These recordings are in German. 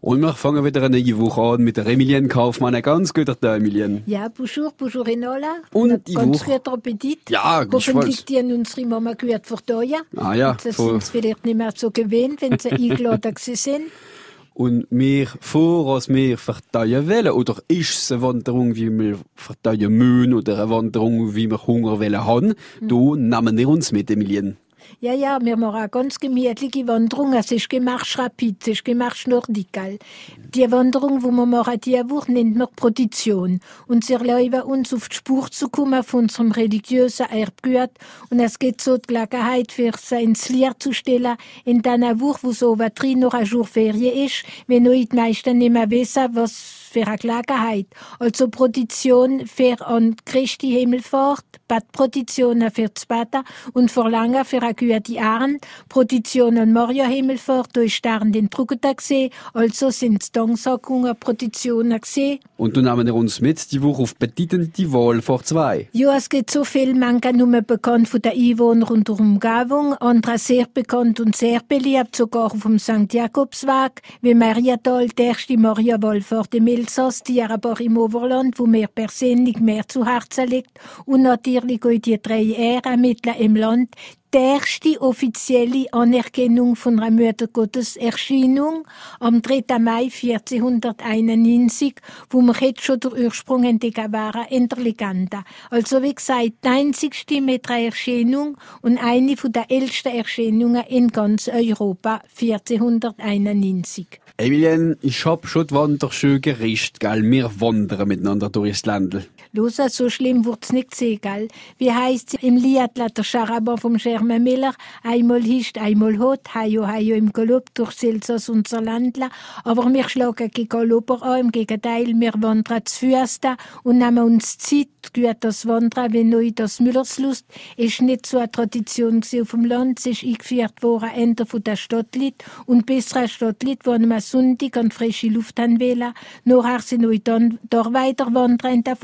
Und wir fangen wieder eine neue Woche an mit der Emilien Kaufmann. Ein ganz guter Tag, Emilien. Ja, bonjour, bonjour Enola. Und die ganz Woche- guter Appetit. Ja, ich Hoffentlich die an unsere Mama gehört vor Jahr. Ah ja, Und Das sind sie vielleicht nicht mehr so gewöhnt, wenn sie eingeladen sind. Und wir vor, als wir verteilen wollen, oder ist es eine Wanderung, wie wir verteilen müssen, oder eine Wanderung, wie wir Hunger wollen haben, Hm. da nehmen wir uns mit, Emilien. Ja, ja, machen eine ganz gemütliche Wanderung. Es ist gemacht rapid, ist gemacht nordikal. Die Wanderung, die wir machen, diese Woche, nennt man Prodition. Und sie erlauben uns auf die Spur zu kommen von unserem religiösen Erbgut. Und es geht so die Gelegenheit, für sie ins Licht zu stellen, in dieser Woche, wo so was drin noch ein Jour Ferien ist, wenn die meisten nicht mehr wissen, was für eine Gelegenheit. Also Prodition für an Christi Himmelfahrt, Bad Prodition für das Bata und Verlangen für eine gute Arn. Prodition an Maria Himmelfahrt, ist Stern den Trugeta gesehen, also sind es Danksagung Proditionen gesehen. Und dann nehmen wir uns mit die Woche auf bedeutende vor zwei. Ja, es gibt so viel, manche nur bekannt von den Einwohnern und der Umgebung, andere sehr bekannt und sehr beliebt, sogar vom St. Jakobsweg, wie Mariatal, die erste Maria-Wallfahrt im Elsass, die aber im Oberland, wo mir persönlich mehr zu Herzen liegt, und natürlich auch die drei Ehren mitten im Land, erste offizielle Anerkennung von einer Muttergotteserscheinung am 3. Mai 1491, wo wir jetzt schon der Ursprung entdecken waren in der Legende. Also wie gesagt, die einzigste mit einer Erscheinung und eine von der ältesten Erscheinungen in ganz Europa 1491. Emilien, ich hab schon die Wanderschuhe gerischt, gell? Wir wandern miteinander durchs Ländl. Los, so schlimm wird's nicht sehen, gell? Wie heisst's im Lied der Charaban vom Germain Miller? Einmal hischt, einmal hot, hajo, hajo im Galopp durch Elsass unser Landler. Aber wir schlagen gegen Galopper an, im Gegenteil, wir wandern zu Füßen und nehmen uns Zeit, gut das Wandern, wenn neu das Müllerslust, ist nicht so eine Tradition auf dem Land, es ist eingeführt worden, Ende von der Stadtlied und eine Stadtlied, wo am Sonntag an frische Luft haben wollen. Nachher sind wir dann da weiter wandern in der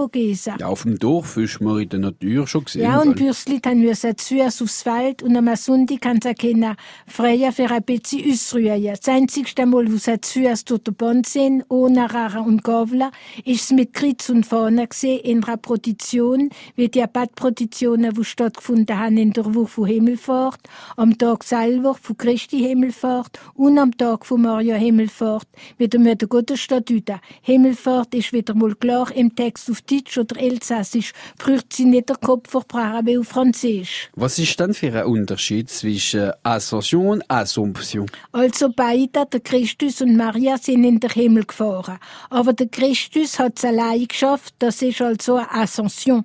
Vogesen. Ja, auf dem Dorf ist man in der Natur schon gesehen. Ja, und gell? Bürstlit haben wir zu uns aufs Feld und am Sonntag kann sie können freien für ein bisschen ausruhen. Das einzigste Mal, wo sie zu uns durch den Band sind, ohne Rara und Gavler, ist es mit Kreuz und Fahne gesehen in einer Prodition, wie die Badproditionen, die stattgefunden haben in der Woche von Himmelfahrt, am Tag selber von Christi Himmelfahrt und am Tag von Maria Himmelfahrt, wieder mit der Gottesstatute. Himmelfahrt ist wieder mal klar im Text auf Deutsch oder Elsassisch, braucht sie nicht der Kopf versprachen wie auf Französisch. Was ist denn für ein Unterschied zwischen Ascension und Assumption? Also beide, der Christus und Maria, sind in den Himmel gefahren. Aber der Christus hat es allein geschafft, das ist also eine Ascension.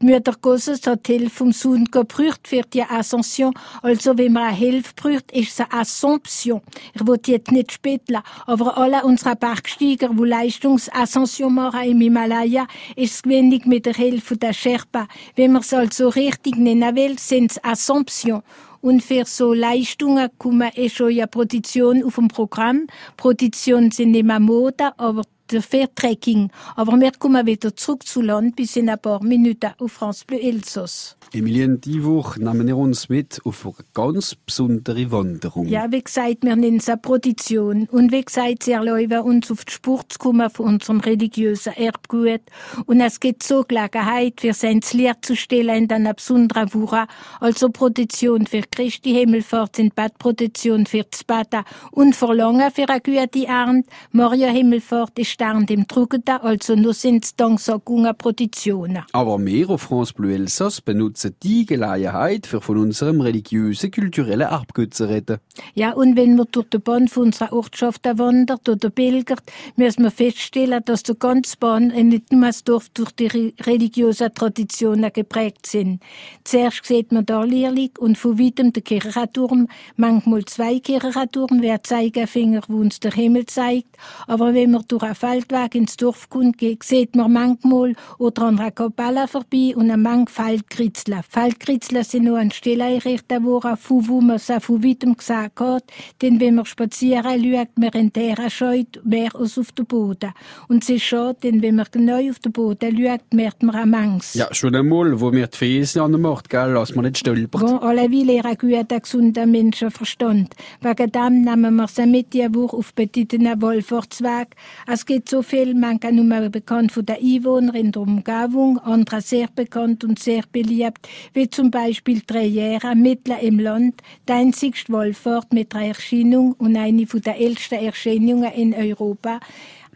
Die Mutter Gottes hat die Hilfe vom Sohn gebraucht für die Ascension. Also wenn man eine Hilfe braucht, ist es eine Assumption. Ich will jetzt nicht spitteln, aber alle unsere Bergsteiger, die Leistungsascension machen im Himalaya, ist es wenig mit der Hilfe der Sherpa. Wenn man es also richtig nennen will, sind es Assumption. Und für so Leistungen kommen eh schon ja Produktion auf dem Programm. Produktion sind mehr Mode, aber dafür Trekking. Aber wir kommen wieder zurück zu Land bis in ein paar Minuten auf France Bleu Elsass. Emilien, die Woche nehmen wir uns mit auf eine ganz besondere Wanderung. Ja, wie gesagt, wir nennen es eine Produktion. Und wie gesagt, sie erlauben uns auf die Spur zu kommen von unserem religiösen Erbgut. Und es gibt so Gelegenheit, für sein Lied zu stellen in einer besonderen Woche. Also Produktion für Christi Himmelfahrt sind Badproduktion für das Bata und Verlangen für eine gute Ernte. Maria Himmelfahrt ist Stern im Trugeta, also nur sind es Danksagungen Produktionen. Aber wir auf France Bleu Elsass benutzen die Gelegenheit, für von unserem religiösen, kulturellen Erbgut zu reden. Ja, und wenn man durch die Bahn von unserer Ortschaft wandert oder pilgert, müssen wir feststellen, dass die ganze Bahn nicht nur das Dorf durch die re- religiösen Traditionen geprägt sind. Zuerst sieht man da Lierlig und von weitem der Kirchenturm, manchmal zwei Kirchenturm, wer Zeigefinger, wo uns der Himmel zeigt. Aber wenn man durch ein Feldweg ins Dorf kommt, sieht man manchmal oder an einer Kapelle vorbei und eine Menge Feldkritzler. Feldkritzler sind nur an Stelle einrichtet worden, von wo man es von weitem gesagt hat, denn wenn man spazieren schaut, man in der scheut mehr als auf den Boden. Und es ist schade, denn wenn man genau auf den Boden schaut, merkt man eine Menge. Ja, schon einmal, wo mir die Fäse an der Macht, gell, lass man nicht stolpert. Bon, alleweil ein guter, gesunder Menschenverstand. Wegen dem nehmen wir sie mit die Woche auf betitenen Wohlfahrtsweg. Es gibt so viel, manche nur bekannt von den Einwohnern in der Umgebung, andere sehr bekannt und sehr beliebt, wie zum Beispiel Trejera, mitten im Land, die einzigste Wohlfahrt mit einer Erscheinung und eine der ältesten Erscheinungen in Europa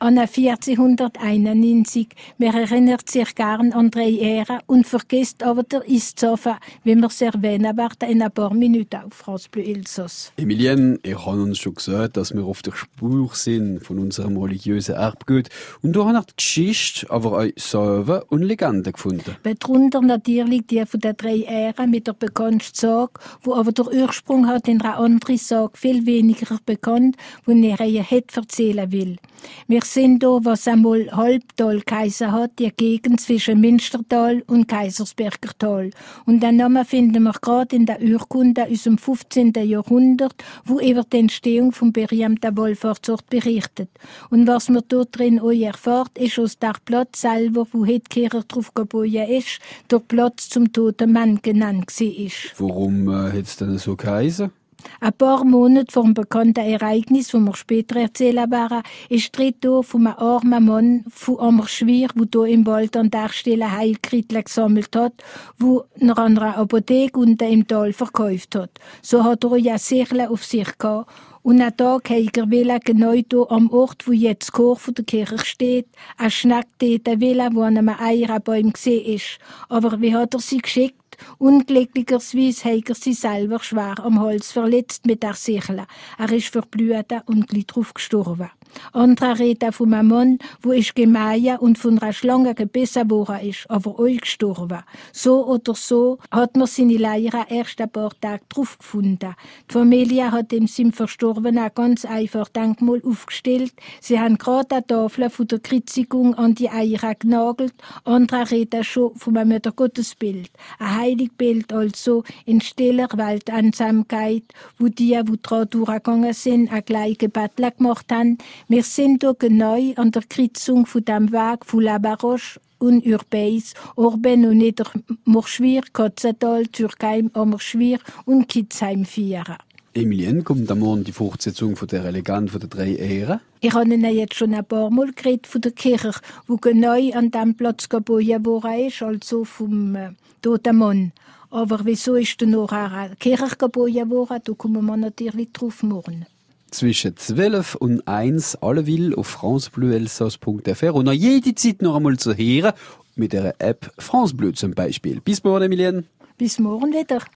an 1491. Man erinnert sich gern an drei Ähren und vergisst aber der Istzofen, wie wir es erwähnen werden in ein paar Minuten auf France Bleu Elsass. Emilienne, ich habe uns schon gesagt, dass wir auf der Spur sind von unserem religiösen Erbgut. Und da haben wir die Geschichte, aber auch Sagen und Legenden gefunden. Darunter natürlich die von den drei Ähren mit der bekannten Sage, wo aber der Ursprung hat in einer anderen Sage viel weniger bekannt, wo er ihr hätte erzählen will. Wir sind da, was einmal Halbtal geheißen hat, die Gegend zwischen Münstertal und Kaisersberger Tal. Und den Namen finden wir gerade in der Urkunde aus dem 15. Jahrhundert, wo über die Entstehung vom berühmten Wohlfahrtsort berichtet. Und was man dort drin auch erfahrt, ist aus der Platz selber, wo Kirche drauf geboren ist, der Platz zum toten Mann genannt war. Warum äh, hat es denn so geheißen? Ein paar Monate vor dem bekannten Ereignis, das wir später erzählen werden, ist die Rede von einem armen Mann von Ammerschwir, der hier im Wald an der Stelle Heilkritel gesammelt hat, wo er an einer Apotheke unten im Tal verkauft hat. So hat er ja Sichle auf sich gehabt. Und an Tag er will genau hier am Ort, wo jetzt das Chor von der Kirche steht, ein Schneck dort will, wo an einem Eierenbaum gesehen ist. Aber wie hat er sie geschickt? Unglücklicherweise hat er sich selber schwer am Hals verletzt mit der Sichel. Er ist verblüht und gleich drauf gestorben. Andere reden von einem Mann, wo ist gemein und von einer Schlange gebissen worden ist, aber euch gestorben. So oder so hat man seine Leier erst ein paar Tage drauf gefunden. Die Familie hat dem seinem Verstorbenen ganz einfach Denkmal aufgestellt. Sie haben gerade eine Tafel von der Kreuzigung an die Eier genagelt. Andere reden schon von einem Müttergottesbild. Ein Heiligbild also in stiller Welteinsamkeit, wo die, die daran durchgegangen sind, ein gleiche Bettel gemacht haben, wir sind hier genau an der Kreuzung von dem Weg von La Baroche und Urbeis, Orben und Niedermorschwir, Kotzental, Türkheim, Ammerschwir und Kitzheim vieren. Emilien, kommt am Morgen die Fortsetzung von der Legende von der drei Ehren? Ich habe Ihnen jetzt schon ein paar Mal geredet von der Kirche, wo genau an dem Platz gebaut worden ist, also vom äh, Toten Mann. Aber wieso ist da noch eine Kirche gebaut worden? Da kommen wir natürlich drauf morgen zwischen 12 und 1 allewill auf francebleuelsass.fr und noch jede Zeit noch einmal zu hören mit der App France Bleu zum Beispiel. Bis morgen, Emilien. Bis morgen wieder.